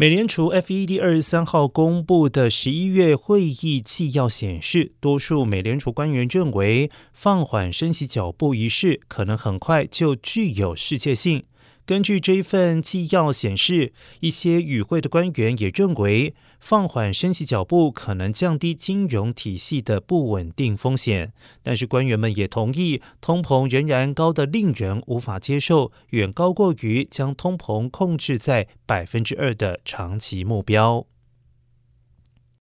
美联储 FED 二十三号公布的十一月会议纪要显示，多数美联储官员认为，放缓升息脚步一事可能很快就具有世界性。根据这一份纪要显示，一些与会的官员也认为，放缓升息脚步可能降低金融体系的不稳定风险。但是，官员们也同意，通膨仍然高得令人无法接受，远高过于将通膨控制在百分之二的长期目标。